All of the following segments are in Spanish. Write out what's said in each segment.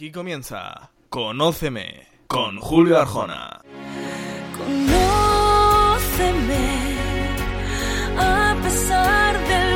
Aquí comienza Conóceme con Julio Arjona. A pesar de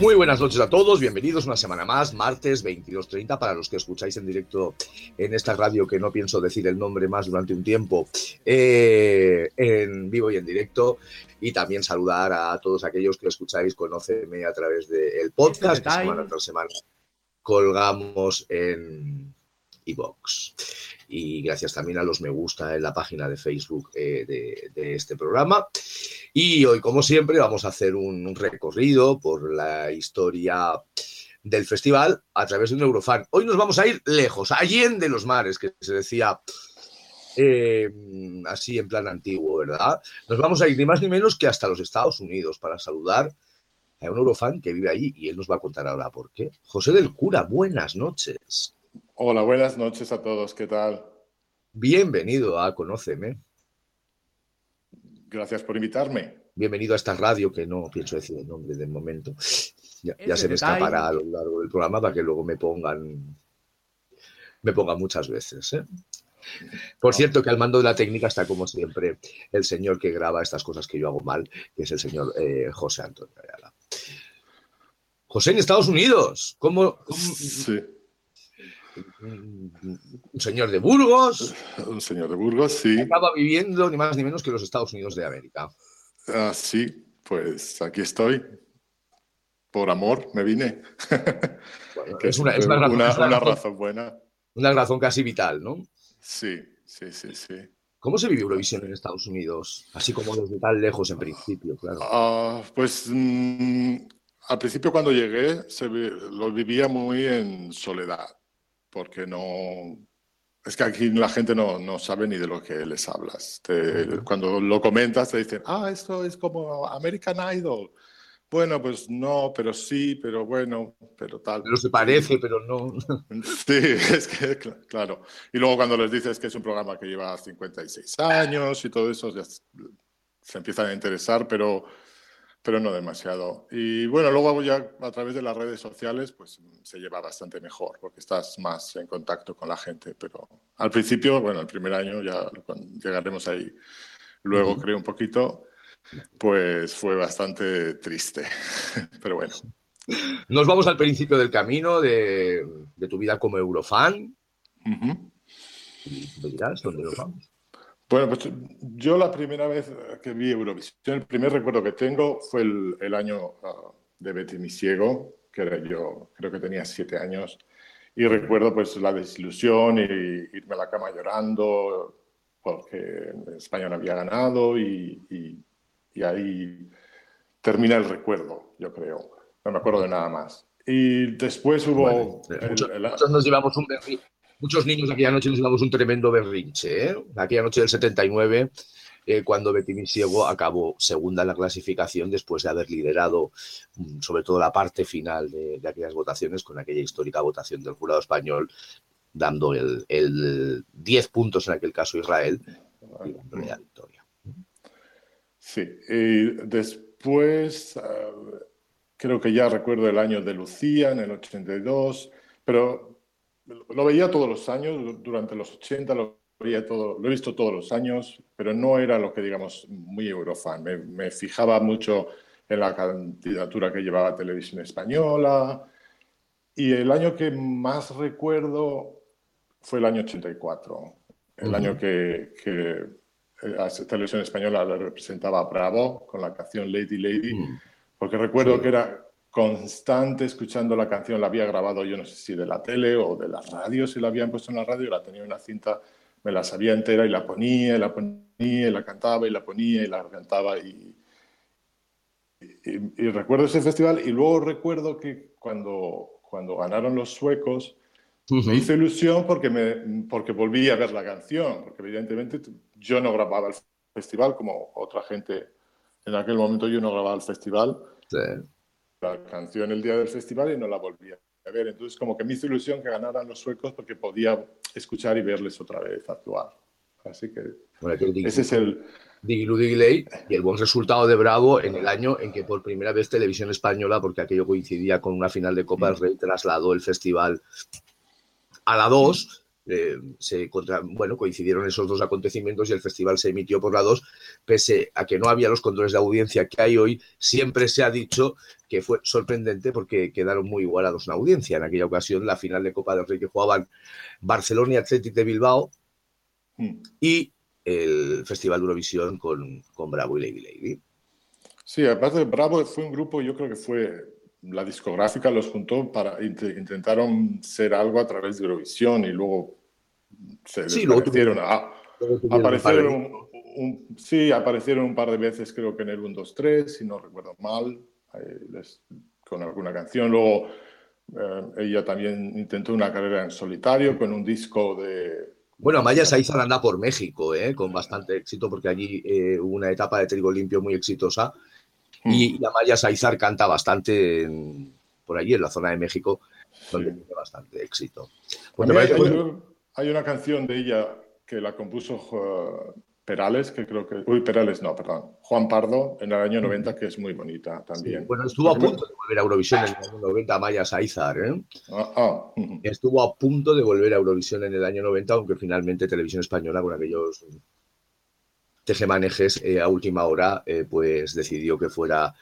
Muy buenas noches a todos, bienvenidos una semana más, martes 22.30 para los que escucháis en directo en esta radio que no pienso decir el nombre más durante un tiempo, eh, en vivo y en directo. Y también saludar a todos aquellos que escucháis, conóceme a través del podcast que semana tras semana colgamos en iBox. Y gracias también a los me gusta en la página de Facebook eh, de, de este programa. Y hoy, como siempre, vamos a hacer un, recorrido por la historia del festival a través de un Eurofan. Hoy nos vamos a ir lejos, allende los mares, que se decía eh, así en plan antiguo, ¿verdad? Nos vamos a ir ni más ni menos que hasta los Estados Unidos para saludar a un Eurofan que vive allí y él nos va a contar ahora por qué. José del Cura, buenas noches. Hola, buenas noches a todos, ¿qué tal? Bienvenido a Conóceme. Gracias por invitarme. Bienvenido a esta radio que no pienso decir el nombre del momento. Ya, se me detalle. escapará a lo largo del programa para que luego me pongan me pongan muchas veces. ¿eh? Por cierto, que al mando de la técnica está como siempre el señor que graba estas cosas que yo hago mal, que es el señor eh, José Antonio Ayala. José en Estados Unidos, ¿cómo, cómo- Sí, un señor de Burgos un señor de Burgos, sí. acaba viviendo ni más ni menos que los Estados Unidos de América? Ah, sí, pues aquí estoy. Por amor me vine. Bueno, es una, es una razón, una- una razón- razón buena. una razón casi vital, ¿no? Sí, sí, sí, sí. ¿Cómo se vive Eurovisión en Estados Unidos? Así como desde tan lejos en principio, claro. Ah, pues mm, al principio cuando llegué se lo vivía muy en soledad, porque no... Es que aquí la gente no, no sabe ni de lo que les hablas. Te- Cuando lo comentas te dicen, ah, esto es como American Idol. Bueno, pues no, pero sí, pero bueno, pero tal. Pero se parece, pero no. Sí, es que, cl- claro. Y luego cuando les dices que es un programa que lleva 56 años y todo eso, ya se empiezan a interesar, pero, pero no demasiado. Y bueno, luego ya a través de las redes sociales, pues se lleva bastante mejor, porque estás más en contacto con la gente. Pero al principio, bueno, el primer año ya llegaremos ahí. Luego creo un poquito, pues fue bastante triste. Pero bueno. Nos vamos al principio del camino de, de tu vida como Eurofan. Ujú. Y me dirás dónde nos vamos. Bueno, pues yo la primera vez que vi Eurovisión, el primer recuerdo que tengo fue el, el año ah, de Betty mi ciego, que era yo, creo que tenía siete años, y recuerdo pues la desilusión y irme a la cama llorando porque España no había ganado y, y- y ahí termina el recuerdo, yo creo. No me acuerdo de nada más. Y después hubo... Vale. el- Muchos, el- muchos nos llevamos un berrinche. Muchos niños aquella noche nos llevamos un tremendo berrinche. ¿eh? Aquella noche del 79, eh, cuando Betty Misiego acabó segunda en la clasificación después de haber liderado mm, sobre todo la parte final de, aquellas votaciones con aquella histórica votación del jurado español dando el, el 10 puntos en aquel caso Israel y la victoria. Sí, y después eh, creo que ya recuerdo el año de Lucía en el 82, pero lo veía todos los años, du- durante los 80 lo veía todo, lo he visto todos los años, pero no era lo que digamos muy eurofan. Me, me fijaba mucho en la candidatura que llevaba Televisión Española y el año que más recuerdo fue el año 84, el Ujú. año que, que a televisión española representaba Bravo con la canción Lady Lady, Mm. porque recuerdo Sí. que era constante escuchando la canción, la había grabado yo no sé si de la tele o de la radio, si la habían puesto en la radio, la tenía en una cinta, me la sabía entera y la ponía, y la ponía, y la cantaba, y la ponía, y la cantaba, y, y, y recuerdo ese festival, y luego recuerdo que cuando, cuando ganaron los suecos, me hizo ilusión porque, me, porque volví a ver la canción, porque evidentemente yo no grababa el festival como otra gente. En aquel momento yo no grababa el festival, Sí. La canción el día del festival y no la volví a ver. Entonces como que me hizo ilusión que ganaran los suecos porque podía escuchar y verles otra vez actuar. Así que Bueno, ese es el... Digilu y el buen resultado de Bravo en el año en que por primera vez Televisión Española, porque aquello coincidía con una final de Copa del Rey, trasladó el festival a la 2. Eh, se contra- bueno, coincidieron esos dos acontecimientos y el festival se emitió por la 2, pese a que no había los controles de audiencia que hay hoy, siempre se ha dicho que fue sorprendente porque quedaron muy igualados en audiencia. En aquella ocasión, la final de Copa del Rey que jugaban Barcelona y Athletic de Bilbao, Mm. y el Festival de Eurovisión con, con Bravo y Lady Lady. Sí, aparte Bravo fue un grupo, yo creo que fue la discográfica los juntó para int- intentaron ser algo a través de Eurovisión y luego se Sí. Ah, Luego tuvieron de- aparecieron un, un- sí, aparecieron un par de veces creo que en el 1 2 3, si no recuerdo mal, eh, les- con alguna canción. Luego eh, ella también intentó una carrera en solitario con un disco de Bueno, Amaya Saizar anda por México, ¿eh? con bastante éxito, porque allí eh, hubo una etapa de trigo limpio muy exitosa. Y, y Amaya Saizar canta bastante en- por allí, en la zona de México, donde Sí. tiene bastante éxito. Pues ¿te mí hay, parece? hay- hay una canción de ella que la compuso eh, Perales, que creo que. Uy, Perales, no, perdón. Juan Pardo, en el año 90, que es muy bonita también. Bueno, estuvo a punto de volver a Eurovisión en el año 90, Amaya Saizar. ¿eh? Ah, ah. Estuvo a punto de volver a Eurovisión en el año 90, aunque finalmente Televisión Española, con aquellos tejemanejes eh, a última hora, eh, pues decidió que fuera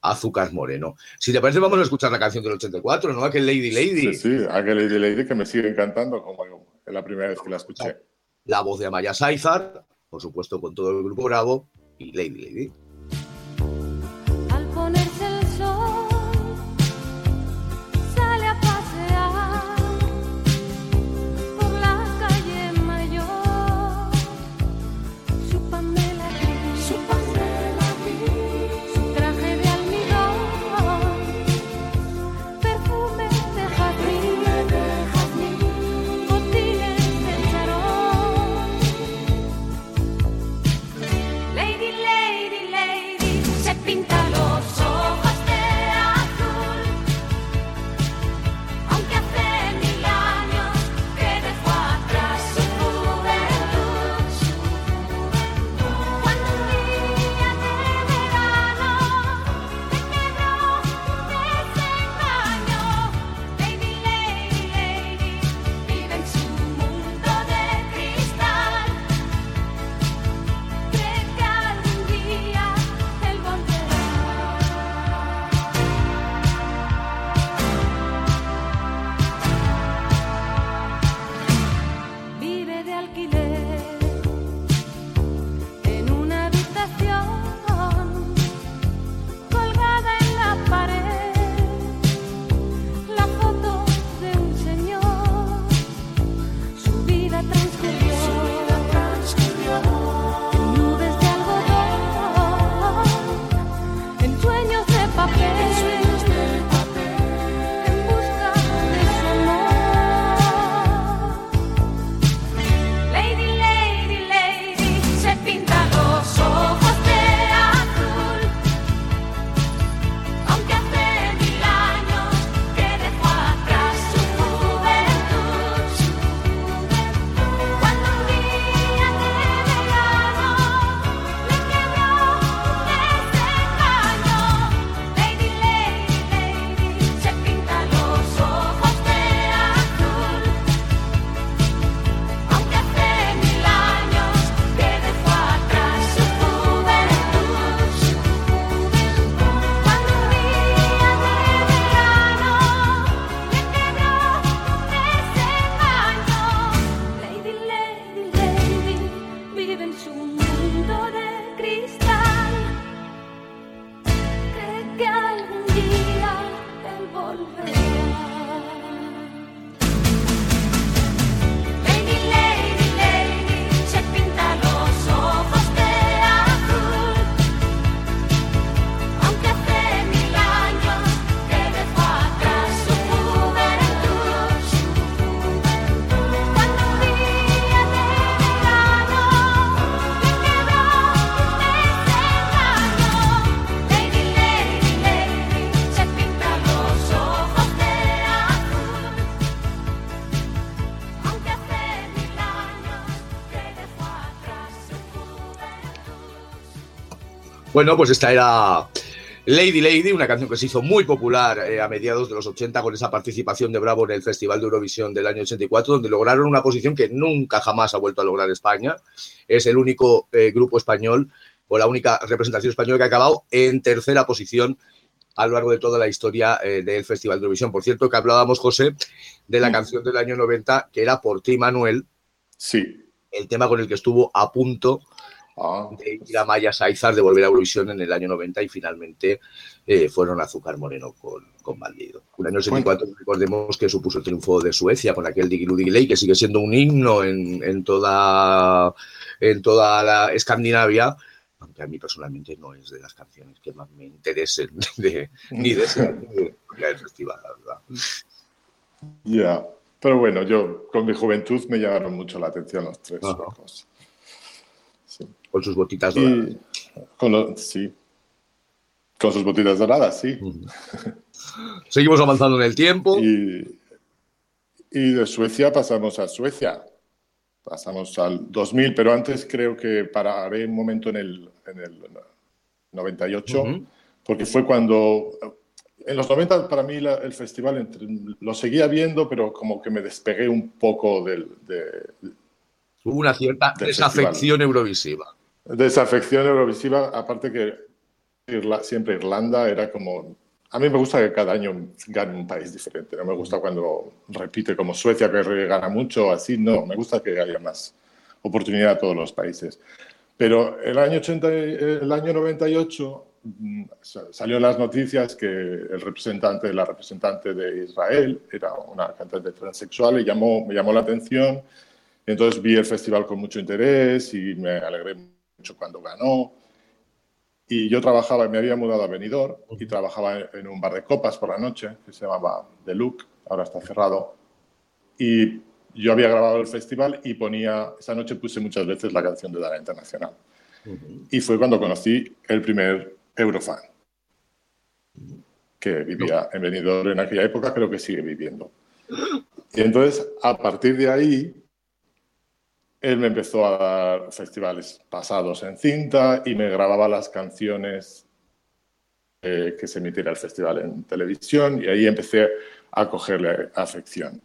Azúcar Moreno. Si te parece, vamos a escuchar la canción del 84, ¿no? Aquel Lady Lady. Sí, sí, aquel Lady Lady que me sigue encantando como es la primera vez que la escuché. La voz de Amaya Saizar, por supuesto con todo el grupo Bravo, y Lady Lady. Bueno, pues esta era Lady Lady, una canción que se hizo muy popular eh, a mediados de los 80 con esa participación de Bravo en el Festival de Eurovisión del año 84, donde lograron una posición que nunca jamás ha vuelto a lograr España. Es el único eh, grupo español o la única representación española que ha acabado en tercera posición a lo largo de toda la historia eh, del Festival de Eurovisión. Por cierto, que hablábamos, José, de la canción del año 90, que era Por ti, Manuel, Sí. el tema con el que estuvo a punto Ah, de ir a Maya Saizar de volver a Eurovisión en el año 90 y finalmente eh, fueron a Azúcar Moreno con, con Bandido. Un año 84, recordemos que supuso el triunfo de Suecia con aquel Digilu Digiley, que sigue siendo un himno en, en toda, en toda la Escandinavia, aunque a mí personalmente no es de las canciones que más me interesen de- ni de ese festival, la verdad. ya. Pero bueno, yo con mi juventud me llamaron mucho la atención los tres suecos. Con sus botitas doradas. Y con lo- sí. Con sus botitas doradas, sí. Seguimos avanzando en el tiempo. Y, y de Suecia pasamos a Suecia. Pasamos al 2000, pero antes creo que pararé un momento en el, en el 98, Ujú. porque fue cuando... En los 90 para mí la- el festival entre- lo seguía viendo, pero como que me despegué un poco del, de, Hubo una cierta desafección eurovisiva. De esa afección eurovisiva, aparte que Irla- siempre Irlanda era como... A mí me gusta que cada año gane un país diferente, no me gusta cuando repite como Suecia que gana mucho, así, no, me gusta que haya más oportunidad a todos los países. Pero el año, 80, y- el año 98 mm, sa- salió en las noticias que el representante, la representante de Israel era una cantante transexual y llamó, me llamó la atención. Entonces vi el festival con mucho interés y me alegré cuando ganó. Y yo trabajaba, me había mudado a Benidorm y trabajaba en un bar de copas por la noche que se llamaba The Look, ahora está cerrado. Y yo había grabado el festival y ponía, esa noche puse muchas veces la canción de Dara Internacional. Y fue cuando conocí el primer Eurofan, que vivía en Benidorm en aquella época, creo que sigue viviendo. Y entonces, a partir de ahí, él me empezó a dar festivales pasados en cinta y me grababa las canciones eh, que se emitiera el festival en televisión y ahí empecé a cogerle afección.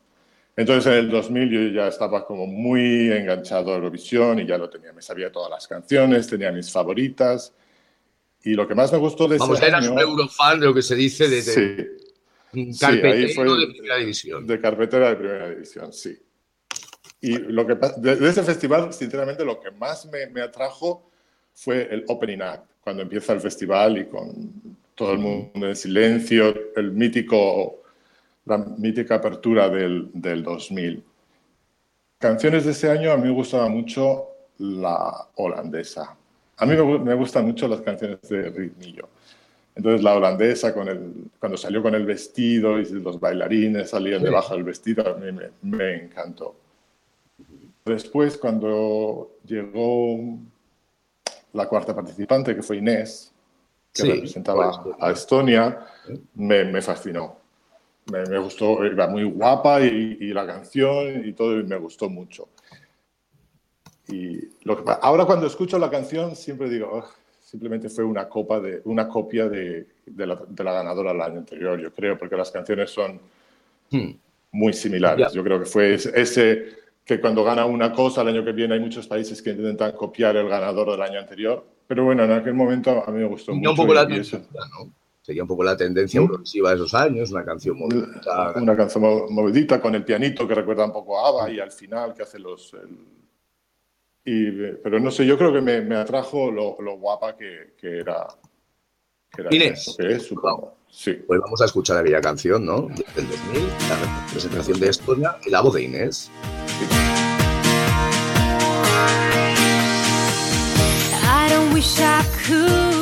Entonces en el 2000 yo ya estaba como muy enganchado a Eurovisión y ya lo tenía, me sabía todas las canciones, tenía mis favoritas y lo que más me gustó de Vamos, ese eras año... un eurofan de lo que se dice de, de Sí, carpetero ahí fue- de primera división. de carpetera de primera división, sí. Y lo que de, ese festival, sinceramente, lo que más me, me atrajo fue el opening act, cuando empieza el festival y con todo el mundo en silencio, el mítico, la mítica apertura del, del 2000. Canciones de ese año a mí me gustaba mucho la holandesa. A mí me, me gustan mucho las canciones de ritmillo. Entonces la holandesa, con el, cuando salió con el vestido y los bailarines salían debajo del vestido, a mí me, me encantó. Después, cuando llegó la cuarta participante, que fue Inés, que Sí, representaba a Estonia, me, me fascinó. Me, me gustó, era muy guapa y, y la canción y todo, y me gustó mucho. Y lo que pa- ahora cuando escucho la canción siempre digo, "Ugh, simplemente fue una, copa de, una copia de, de la, de la ganadora del año anterior, yo creo, porque las canciones son Hmm. muy similares. Yo creo que fue ese que cuando gana una cosa, el año que viene hay muchos países que intentan copiar el ganador del año anterior. Pero bueno, en aquel momento a mí me gustó Sería mucho. un poco la y- y eso- tendencia, ¿no? Sería un poco la tendencia ¿Mm? eurovisiva de esos años, una canción bonita. una canción mo- movidita con el pianito que recuerda un poco a ABBA y al final que hace los... el- y, pero no sé, yo creo que me, me atrajo lo, lo guapa que, que era. Que era Inés. que es, supongo. Sí. Pues vamos a escuchar aquella canción, ¿no? Del 2000, la presentación de Estonia y la voz de Inés. I don't wish I could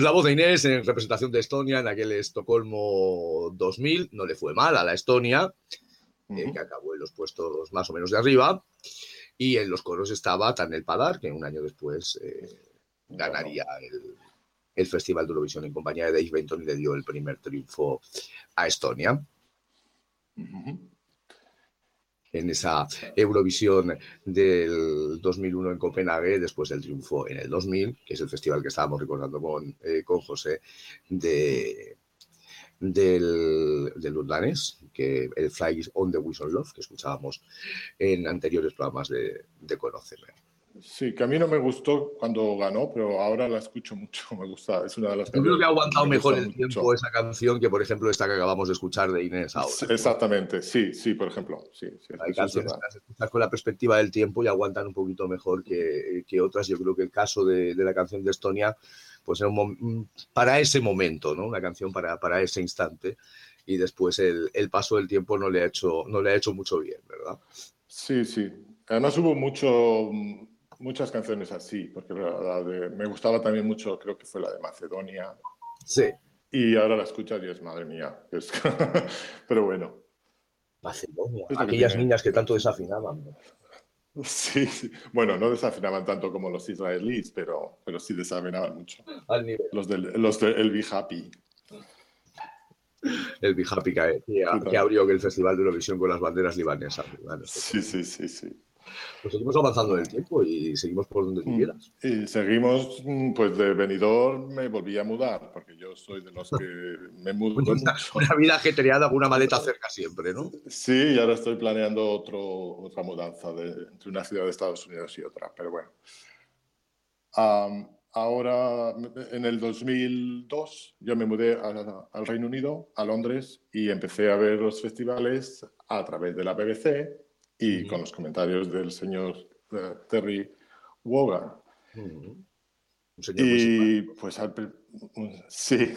Pues la voz de Inés en representación de Estonia en aquel Estocolmo 2000 no le fue mal a la Estonia, eh, que acabó en los puestos más o menos de arriba. Y en los coros estaba Tanel Padar, que un año después eh, ganaría el, el Festival de Eurovisión en compañía de Dave Benton y le dio el primer triunfo a Estonia. En esa Eurovisión del 2001 en Copenhague, después del triunfo en el 2000, que es el festival que estábamos recordando con, eh, con José, de, del, del Urlanes, que el Fly on the Whistle Love, que escuchábamos en anteriores programas de, de Conóceme. Sí, que a mí no me gustó cuando ganó, pero ahora la escucho mucho. Me gusta, es una de las Yo creo que ha aguantado me mejor el tiempo esa canción que, por ejemplo, esta que acabamos de escuchar de Inés ahora. Exactamente, sí, sí, por ejemplo. Sí, sí, Hay canciones que las escuchas con la perspectiva del tiempo y aguantan un poquito mejor que, que otras. Yo creo que el caso de, de la canción de Estonia, pues era un para ese momento, ¿no? Una canción para, para ese instante. Y después el, el paso del tiempo no le, ha hecho, no le ha hecho mucho bien, ¿verdad? Sí, sí. Además hubo mucho, muchas canciones así, porque la- de- me gustaba también mucho, creo que fue la de Macedonia, Sí. y ahora la escuchas y es madre mía. es- Pero bueno, Macedonia. Aquellas tiene. niñas que tanto desafinaban. ¿no? sí, sí. Bueno, no desafinaban tanto como los israelíes, pero, pero sí desafinaban mucho. Al nivel. Los del los de El Be Happy. El Be Happy que, que- que abrió el Festival de Eurovisión con las banderas libanesas. Bueno, Sí, sí, sí, sí. Pues seguimos avanzando en el tiempo y seguimos por donde tú Mm. quieras. Y seguimos, mm, pues de Benidorm me volví a mudar, porque yo soy de los que me mudo mucho. Una vida ajetreada, una maleta cerca siempre, ¿no? Sí, y ahora estoy planeando otro, otra mudanza de, entre una ciudad de Estados Unidos y otra, pero bueno. Am, ahora, en el 2002, yo me mudé a- al Reino Unido, a Londres, y empecé a ver los festivales a través de la BBC y con los comentarios del señor eh, Terry Wogan. Mm. Un señor. Y pues al pri- sí,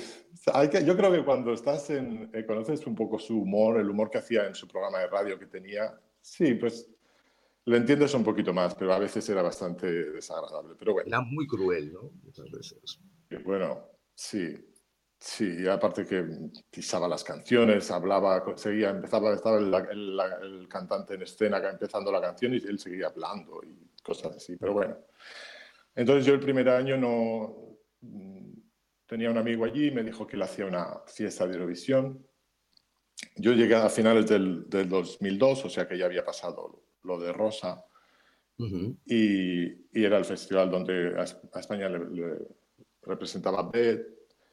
Hay que, yo creo que cuando estás en, eh, conoces un poco su humor, el humor que hacía en su programa de radio que tenía, sí, pues lo entiendes un poquito más, pero a veces era bastante desagradable. Pero bueno, Era muy cruel, ¿no? Muchas veces. bueno, sí, sí, aparte que pisaba las canciones, hablaba, seguía, empezaba, estaba el, el- el cantante en escena empezando la canción y él seguía hablando y cosas así, pero bueno. Entonces yo el primer año no mm, tenía un amigo allí y me dijo que él hacía una fiesta de Eurovisión. Yo llegué a finales del, del 2002, o sea que ya había pasado lo de Rosa Ujú. y, y era el festival donde a, Es- a España le, le representaba Beth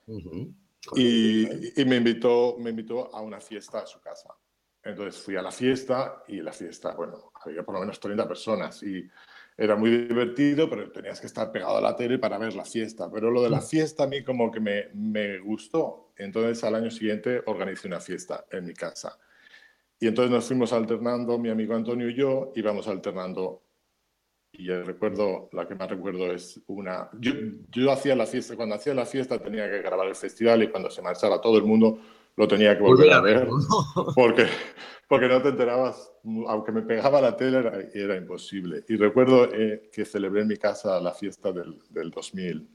Ujú. Y, y me, invitó, me invitó a una fiesta a su casa. Entonces fui a la fiesta y la fiesta, bueno, había por lo menos 30 personas y era muy divertido, pero tenías que estar pegado a la tele para ver la fiesta. Pero lo de la fiesta a mí como que me, me gustó. Entonces al año siguiente organicé una fiesta en mi casa. Y entonces nos fuimos alternando, mi amigo Antonio y yo, íbamos alternando. Y yo recuerdo, la que más recuerdo es una... Yo, yo hacía la fiesta, cuando hacía la fiesta tenía que grabar el festival y cuando se marchaba todo el mundo lo tenía que volver, a ver porque, porque no te enterabas, aunque me pegaba la tele era, era imposible. Y recuerdo eh, que celebré en mi casa la fiesta del, del 2000,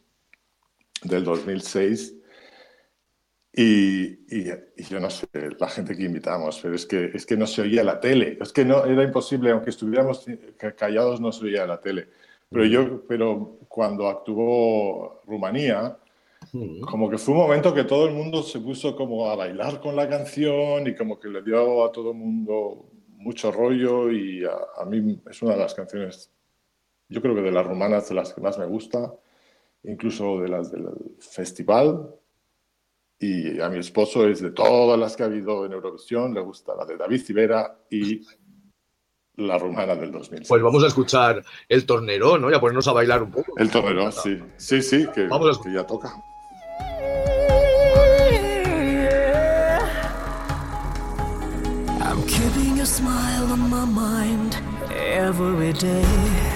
del 2006 y, y, y yo no sé, la gente que invitamos, pero es que, es que no se oía la tele, es que no, era imposible, aunque estuviéramos ca- callados no se oía la tele. Pero yo, pero cuando actuó Rumanía, Ujú. como que fue un momento que todo el mundo se puso como a bailar con la canción y como que le dio a todo el mundo mucho rollo y a, a mí es una de las canciones, yo creo que de las rumanas de las que más me gusta, incluso de las del festival. Y a mi esposo es de todas las que ha habido en Eurovisión, le gusta la de David Civera y la rumana del 2006. Pues vamos a escuchar el tornero, ¿no? Y a ponernos a bailar un poco. El torero, sí, sí, sí, que, Vamos a- que ya toca. I'm keeping your smile on my mind every day.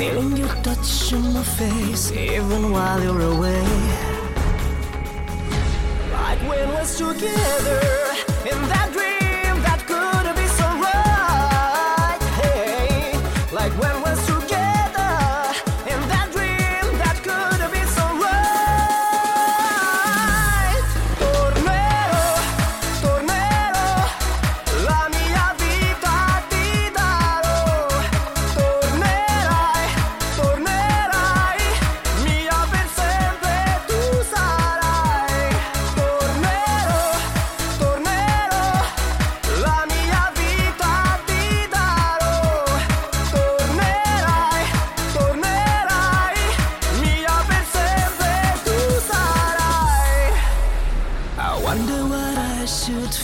Feeling your touch on my face even while you're away. Like when we're together in that dream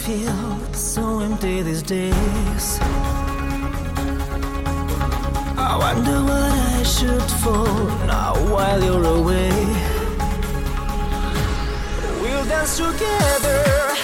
feel so empty these days. I wonder what I should fall now while you're away. We'll dance together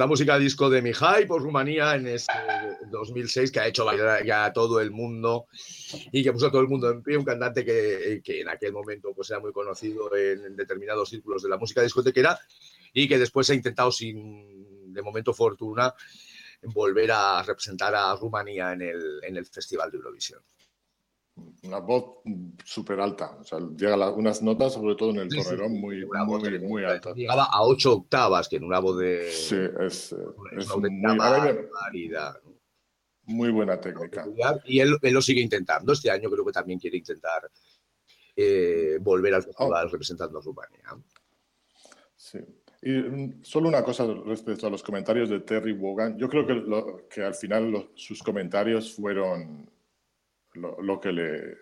la música disco de Mihai por Rumanía en este 2006 que ha hecho bailar ya a todo el mundo y que puso a todo el mundo en pie, un cantante que, que en aquel momento pues era muy conocido en, en determinados círculos de la música discotequera y que después ha intentado sin de momento fortuna volver a representar a Rumanía en el, en el Festival de Eurovisión. Una voz súper alta, o sea, llega a unas notas, sobre todo en el Sí, sí, torrerón, muy, muy, muy alta. Llegaba a ocho octavas, que en una voz de... Sí, es, es es una muy, barbaridad. muy buena técnica. Y él, él lo sigue intentando. Este año creo que también quiere intentar eh, volver al festival representando a Rumania. Sí. Y mm, solo una cosa respecto a los comentarios de Terry Wogan. Yo creo que, lo- que al final sus comentarios fueron lo, lo que le,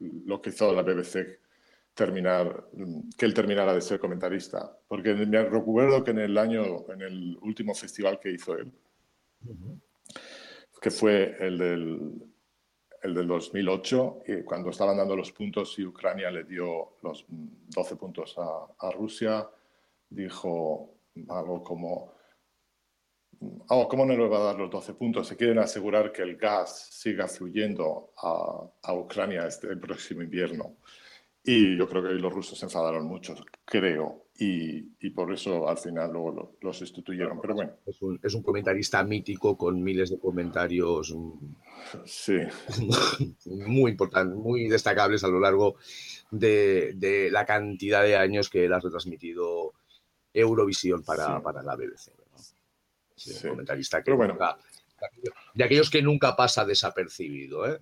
lo que hizo la BBC terminar, que él terminara de ser comentarista. Porque me recuerdo que en el año, en el último festival que hizo él, que fue el del, el del 2008, y cuando estaban dando los puntos y Ucrania le dio los mm, 12 puntos a, a Rusia, dijo algo como, oh, ¿cómo no le va a dar los 12 puntos? Se quieren asegurar que el gas siga fluyendo a, a Ucrania este el próximo invierno. Y yo creo que los rusos se enfadaron mucho, creo, y, y por eso al final luego lo, lo sustituyeron. Pero bueno, Es un, es un comentarista mítico con miles de comentarios mm, sí. muy importantes, muy destacables a lo largo de, de la cantidad de años que él ha retransmitido Eurovisión para, Sí. para la BBC. ¿No? Sí, Sí. Un comentarista que Pero bueno. nunca- de aquellos que nunca pasa desapercibido. ¿eh?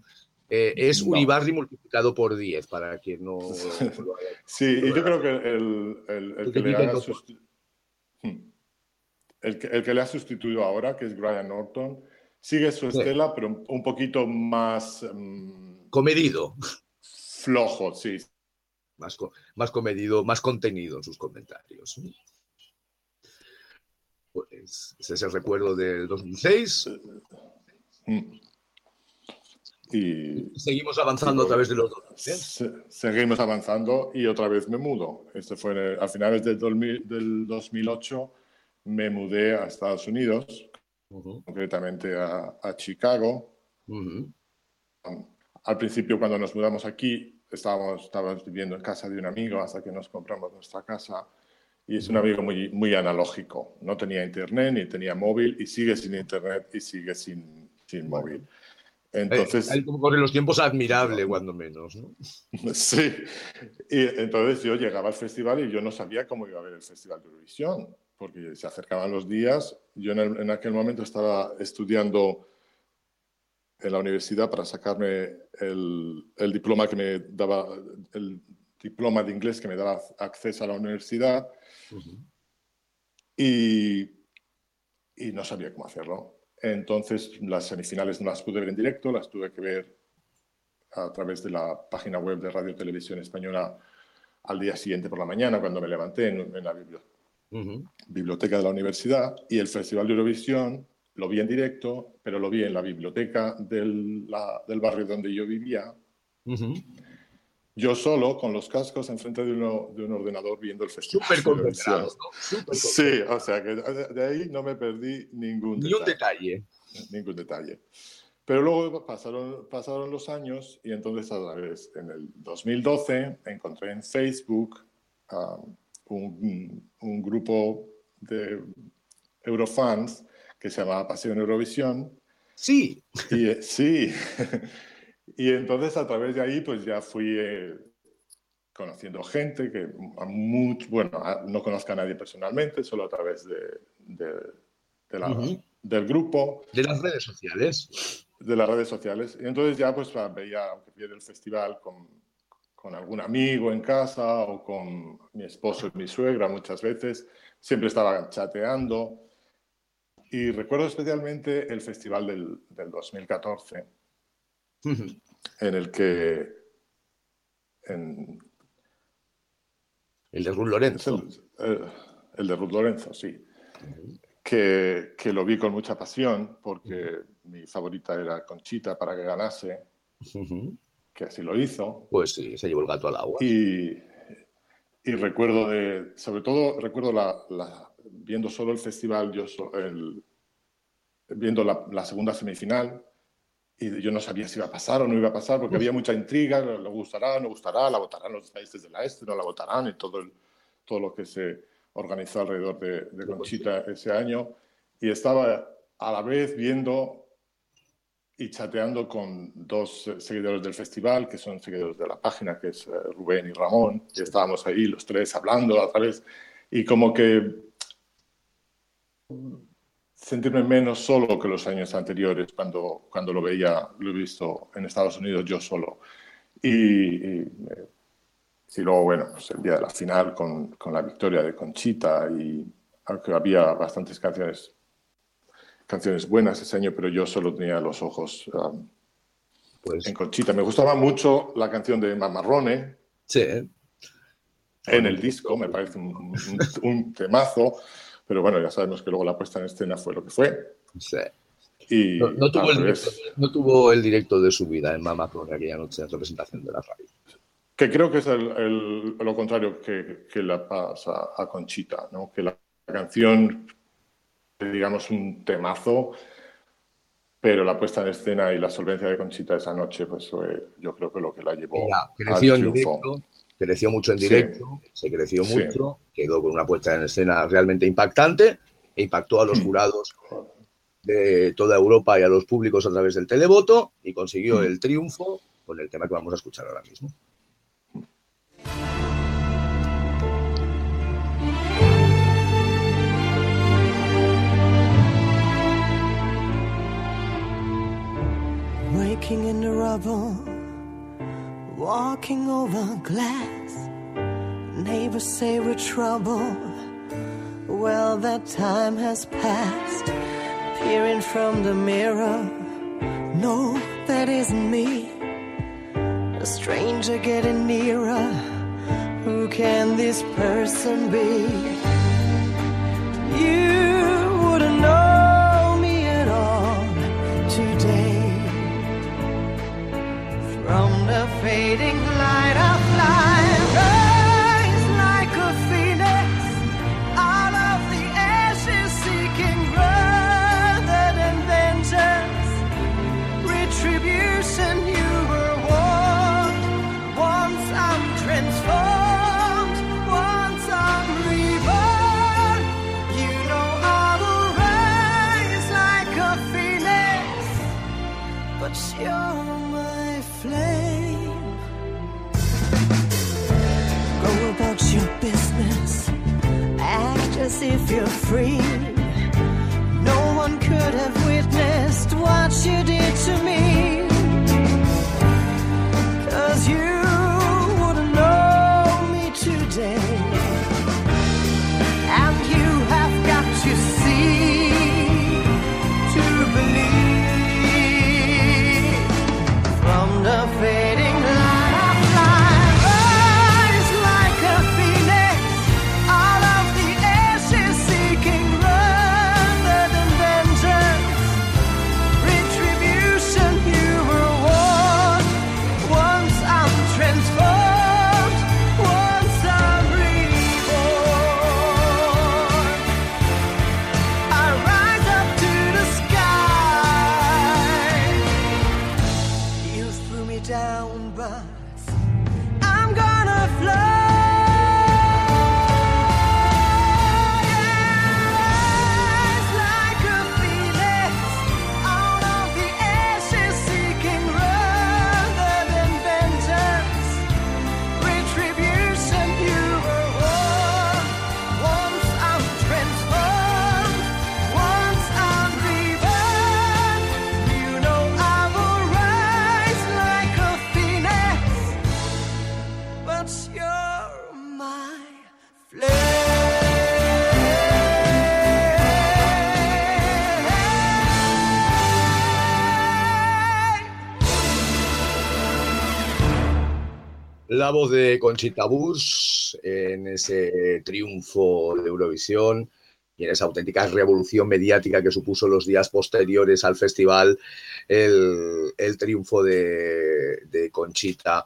Eh, es No. Uribarri multiplicado por 10, para quien no lo haya Sí, y yo creo que el, el- el Porque que le viven haga los- susti- Hmm. el, que, el que le ha sustituido ahora, que es Brian Norton, sigue su Sí. estela, pero un, poquito más mm, comedido, flojo, sí. más, más comedido, más contenido en sus comentarios. Ese es el recuerdo del 2006. Hmm. Y Seguimos avanzando a través de los dos. ¿eh? se- seguimos avanzando y otra vez me mudo. Este fue a finales del, 2000 del 2008, me mudé a Estados Unidos, Ujú, concretamente a, a Chicago. ujú. Al principio, cuando nos mudamos aquí, estábamos, estábamos viviendo en casa de un amigo hasta que nos compramos nuestra casa. Y es un amigo muy, muy analógico. No tenía internet ni tenía móvil y sigue sin internet y sigue sin, sin móvil. Entonces, Eh, Ahí como corren los tiempos, admirable, cuando menos. ¿no? sí. Y entonces yo llegaba al festival y yo no sabía cómo iba a ver el Festival de Eurovisión, porque se acercaban los días. Yo en, el- en aquel momento estaba estudiando en la universidad para sacarme el, el diploma que me daba, el diploma de inglés que me daba acceso a la universidad y, y no sabía cómo hacerlo. Entonces las semifinales no las pude ver en directo, las tuve que ver a través de la página web de Radio Televisión Española al día siguiente por la mañana cuando me levanté en, en la bibli- Ujú. biblioteca de la universidad y el Festival de Eurovisión lo vi en directo, pero lo vi en la biblioteca del, la- del barrio donde yo vivía. Yo solo con los cascos enfrente de, uno- de un ordenador viendo el Festival Súper concentrados, ¿no? Súper Sí, o sea que de ahí no me perdí ningún Ni un detalle. ningún detalle. Pero luego pasaron, pasaron los años y entonces a través, en el 2012, encontré en Facebook um, un, un grupo de Eurofans que se llamaba Pasión Eurovisión. Sí, Y eh, sí, y entonces a través de ahí pues ya fui eh, conociendo gente que a bueno, a- no conozco a nadie personalmente, solo a través de, de- de la- Ujú. del grupo de las redes sociales. de las redes sociales. Y entonces ya pues va- veía, aunque viera el festival con, con algún amigo en casa o con mi esposo y mi suegra muchas veces, siempre estaba chateando. Y recuerdo especialmente el festival del, del 2014, En el que... En, El de Ruth Lorenzo. el, el- el de Ruth Lorenzo, sí. Que, que lo vi con mucha pasión porque mi favorita era Conchita para que ganase, que así lo hizo. Pues sí, se llevó el gato al agua. Y, y recuerdo de, sobre todo recuerdo la, la- viendo solo el festival, yo so- el- viendo la, la segunda semifinal, y yo no sabía si iba a pasar o no iba a pasar, porque había mucha intriga, le gustará, no gustará, la votarán los países de la este, no la votarán, y todo, el- todo lo que se organizó alrededor de, de Conchita ese año. Y estaba a la vez viendo y chateando con dos eh, seguidores del festival, que son seguidores de la página, que es eh, Rubén y Ramón, y estábamos ahí los tres hablando a través, y como que sentirme menos solo que los años anteriores cuando, cuando lo veía, lo he visto en Estados Unidos yo solo. Y, y, eh, y luego, bueno, pues el día de la final con, con la victoria de Conchita y aunque había bastantes canciones canciones buenas ese año, pero yo solo tenía los ojos um, Pues en Conchita. Me gustaba mucho la canción de Mamarrone sí, ¿eh? en el disco, me parece un, un- un temazo, pero bueno, ya sabemos que luego la puesta en escena fue lo que fue. sí. Y No, no tuvo al el directo, no tuvo el directo de su vida en Mama Pro aquella noche en representación de la radio. que creo que es el- el- lo contrario que, que la pasa a Conchita, ¿no? que la canción, digamos, un temazo, pero la puesta en escena y la solvencia de Conchita esa noche, pues fue, yo creo que lo que la llevó al creció en triunfo. directo, creció mucho en Sí. directo, se creció Sí. mucho, quedó con una puesta en escena realmente impactante e impactó a Mm. los jurados de toda Europa y a los públicos a través del televoto y consiguió Mm. el triunfo con el tema que vamos a escuchar ahora mismo. Waking in the rubble, walking over glass. Neighbors say we're trouble. Well, that time has passed. Peering from the mirror, no, that isn't me. A stranger getting nearer. Who can this person be? You if you're free. No one could have La voz de Conchita Bus en ese triunfo de Eurovisión y en esa auténtica revolución mediática que supuso los días posteriores al festival el, triunfo de, Conchita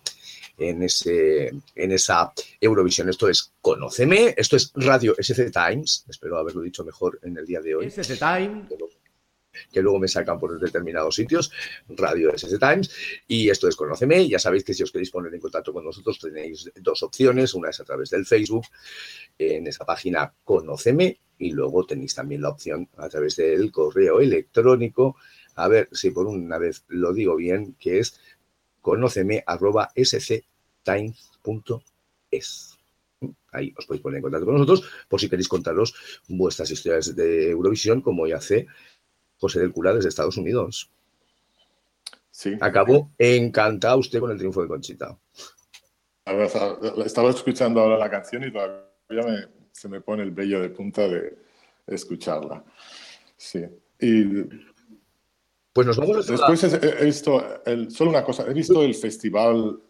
en, ese, en esa Eurovisión. Esto es Conóceme, esto es Radio SC Times, espero haberlo dicho mejor en el día de hoy. SC Time. Que luego me sacan por determinados sitios, Radio SS Times, y esto es Conóceme, ya sabéis que si os queréis poner en contacto con nosotros tenéis dos opciones, una es a través del Facebook, en esa página Conóceme, y luego tenéis también la opción a través del correo electrónico, a ver si por una vez lo digo bien, que es conóceme arroba sctimes.es. Ahí os podéis poner en contacto con nosotros por si queréis contaros vuestras historias de Eurovisión, como ya hace José del Cura desde Estados Unidos. Sí. Acabó encantado usted con el triunfo de Conchita. Estaba escuchando ahora la canción y todavía me- se me pone el vello de punta de escucharla. Sí. Y Pues nos vamos a después visto, el- solo una cosa, he visto el festival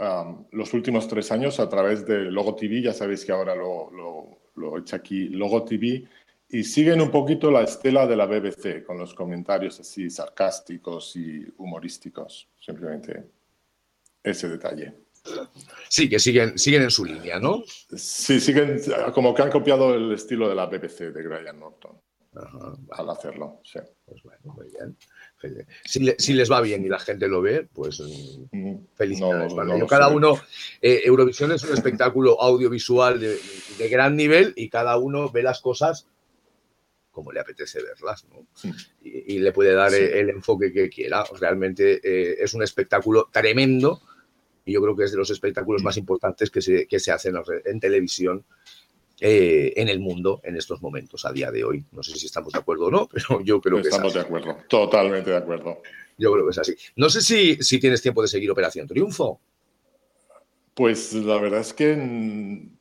um, los últimos tres años a través de Logo TV, ya sabéis que ahora lo, lo, lo he hecho aquí, Logo TV, y siguen un poquito la estela de la BBC, con los comentarios así sarcásticos y humorísticos, simplemente ese detalle. Sí, que siguen, siguen en su línea, ¿no? Sí, siguen como que han copiado el estilo de la BBC de Graham Norton Ajá, al hacerlo. Sí. pues bueno, muy bien. Si, le- si les va bien y la gente lo ve, pues mm, felicidades. no, cada uno, eh, Eurovisión es un espectáculo audiovisual de, de gran nivel y cada uno ve las cosas como le apetece verlas, ¿no? Sí. Y, y le puede dar Sí. el enfoque que quiera. Realmente eh, es un espectáculo tremendo y yo creo que es de los espectáculos Mm. más importantes que se, que se hacen en televisión eh, en el mundo en estos momentos, a día de hoy. No sé si estamos de acuerdo o no, pero yo creo que es Estamos de acuerdo, totalmente de acuerdo. Yo creo que es así. No sé si, si tienes tiempo de seguir Operación Triunfo. Pues la verdad es que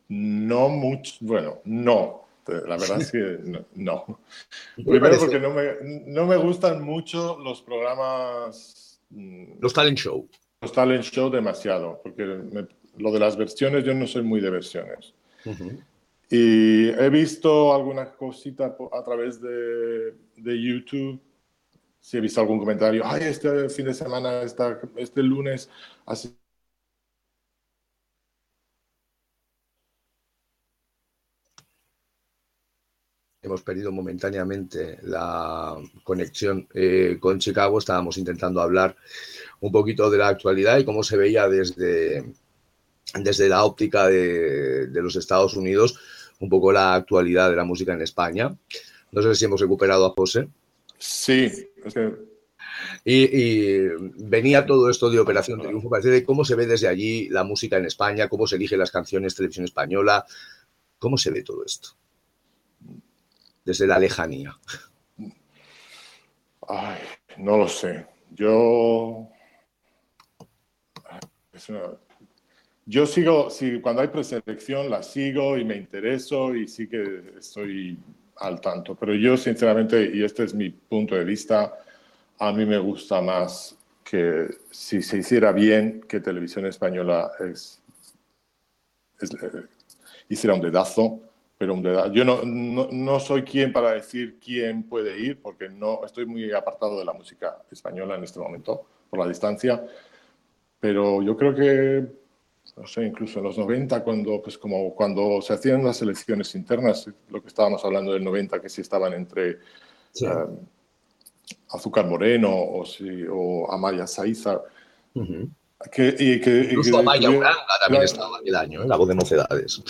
no mucho, bueno, no. La verdad es que no. no. Me Primero porque no me, no me gustan mucho los programas, mm, Los talent show. los talent show demasiado, porque me- lo de las versiones, yo no soy muy de versiones. Y he visto alguna cosita a través de, de YouTube. Si he visto algún comentario, ay, este fin de semana, esta- este lunes, así. Hemos perdido momentáneamente la conexión eh, con Chicago. Estábamos intentando hablar un poquito de la actualidad y cómo se veía desde, desde la óptica de, de los Estados Unidos un poco la actualidad de la música en España. No sé si hemos recuperado a José. Sí, es que Y, y venía todo esto de Operación Triunfo, parece de cómo se ve desde allí la música en España, cómo se eligen las canciones, televisión española, cómo se ve todo esto. Desde la lejanía. Ay, no lo sé. Yo. Yo sigo, sí, cuando hay preselección la sigo y me intereso y sí que estoy al tanto. Pero yo, sinceramente, y este es mi punto de vista, a mí me gusta más que si se hiciera bien, que Televisión Española es, es- eh, hiciera un dedazo, pero un. Yo no, no, no soy quien para decir quién puede ir, porque no estoy muy apartado de la música española en este momento, por la distancia, pero yo creo que, no sé, incluso en los 90, cuando, pues como cuando se hacían las elecciones internas, lo que estábamos hablando del 90, que si estaban entre Sí. eh, Azúcar Moreno o, si, o Amaya Saiza, Ujú. Que, y que, y Incluso que Amaya Uranga también Claro. estaba aquel año, ¿eh? la voz de mocedades.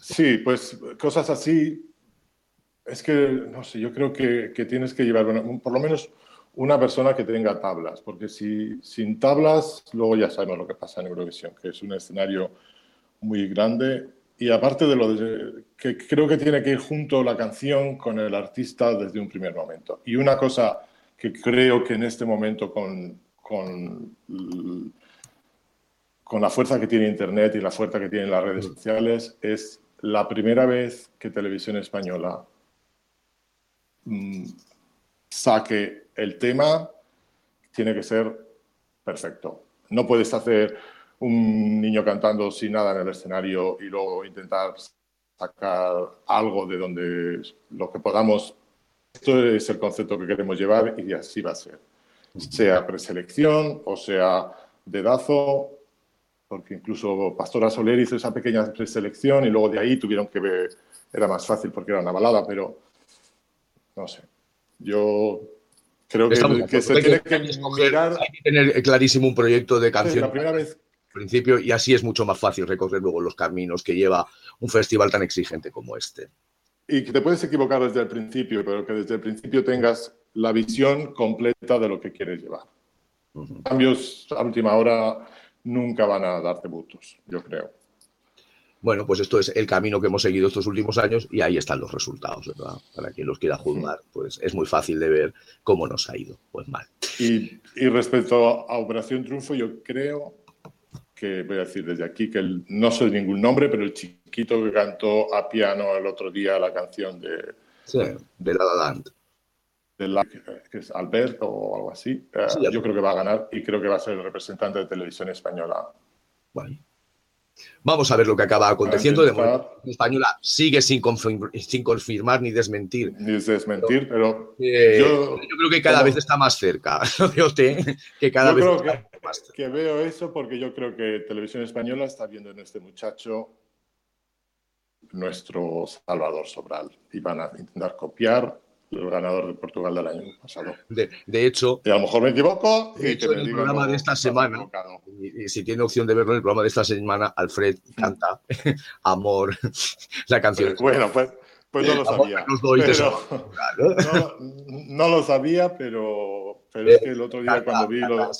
Sí, pues cosas así. Es que, no sé, yo creo que, que tienes que llevar un- por lo menos una persona que tenga tablas, porque si sin tablas, luego ya sabemos lo que pasa en Eurovisión, que es un escenario muy grande y aparte de lo de, que creo que tiene que ir junto la canción con el artista desde un primer momento. Y una cosa que creo que en este momento con, con con la fuerza que tiene Internet y la fuerza que tienen las redes sociales, es la primera vez que Televisión Española mm, saque el tema, tiene que ser perfecto. No puedes hacer un niño cantando sin nada en el escenario y luego intentar sacar algo de donde lo que podamos. Esto es el concepto que queremos llevar y así va a ser. Sea preselección o sea dedazo, porque incluso Pastora Soler hizo esa pequeña preselección y luego de ahí tuvieron que ver, era más fácil porque era una balada, pero no sé. Yo creo que, se tiene que- hay que escoger, mirar. hay que tener clarísimo un proyecto de canción la primera vez principio y así es mucho más fácil recorrer luego los caminos que lleva un festival tan exigente como este. Y que te puedes equivocar desde el principio, pero que desde el principio tengas la visión completa de lo que quieres llevar. Cambios a última hora nunca van a darte butos, yo creo. Bueno, pues esto es el camino que hemos seguido estos últimos años y ahí están los resultados, ¿verdad? Para quien los quiera juzgar, pues es muy fácil de ver cómo nos ha ido. Pues mal. Y, y respecto a Operación Triunfo, yo creo que, voy a decir desde aquí, que el- no soy ningún nombre, pero el chiquito que cantó a piano el otro día la canción de, Sí, de La La Land. Que es Alberto o algo así, eh, Sí, yo creo que va a ganar y creo que va a ser el representante de televisión española. Bueno. Vamos a ver lo que acaba aconteciendo. De momento, la española sigue sin confirmar, sin confirmar ni desmentir. Ni es desmentir, pero Eh, Yo- yo, creo que cada como- vez está más cerca. Que cada yo vez creo está que, más cerca. que veo eso porque yo creo que televisión española está viendo en este muchacho nuestro Salvador Sobral y van a intentar copiar el ganador de Portugal del año pasado. De, de hecho, Y a lo mejor me equivoco y hecho, en el programa de esta semana, y- y si tiene opción de verlo en el programa de esta semana, Alfred canta Amor, la canción. Pero bueno, pues, pues no lo Amor, sabía. Pero- no lo sabía, pero, pero es que el otro día cuando vi lo.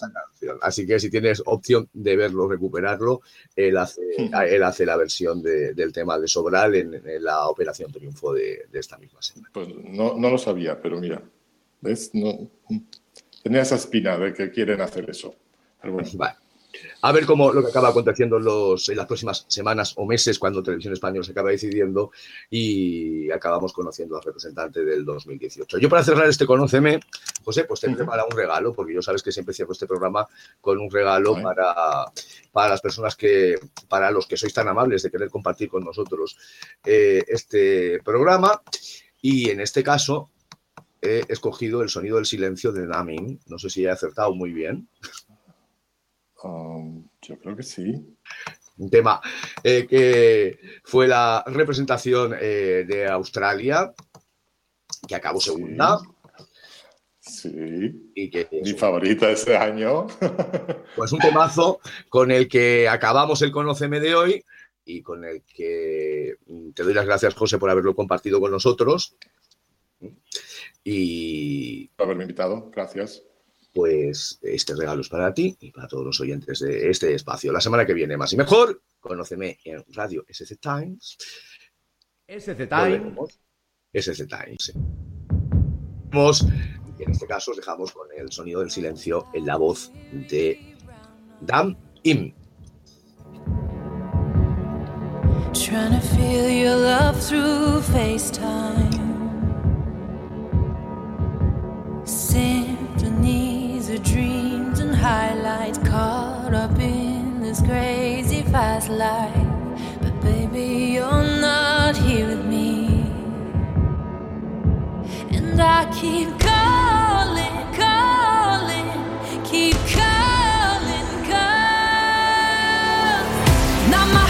Así que si tienes opción de verlo, recuperarlo, él hace, él hace la versión de- del tema de Sobral en, en la Operación Triunfo de, de esta misma semana. pues no, no lo sabía, pero mira, ¿ves? No, tenía esa espina de que quieren hacer eso. Pero bueno, Vale. A ver cómo lo que acaba aconteciendo en, los, en las próximas semanas o meses cuando Televisión Española se acaba decidiendo y acabamos conociendo al representante del 2018. Yo para cerrar este Conóceme, José, pues te prepara un regalo, porque yo sabes que siempre cierro este programa con un regalo para, para las personas que, para los que sois tan amables de querer compartir con nosotros eh, este programa. Y en este caso he escogido el sonido del silencio de Namin. No sé si he acertado muy bien. Um, yo creo que sí. un tema eh, que fue la representación eh, de Australia, que acabó segunda Sí, y que mi favorita este año. pues un temazo con el que acabamos el Conóceme de hoy y con el que mm, te doy las gracias, José, por haberlo compartido con nosotros. Y por haberme invitado, gracias. Pues este regalo es para ti y para todos los oyentes de este espacio. La semana que viene, más y mejor, conóceme en Radio SC Times. SC Time. Volveremos. SC Times. Vamos, y en este caso os dejamos con el sonido del silencio en la voz de Dam Im. Trying to feel your love through FaceTime. Dreams and highlights caught up in this crazy fast life. But baby, you're not here with me. And I keep calling, calling, keep calling, calling. Now my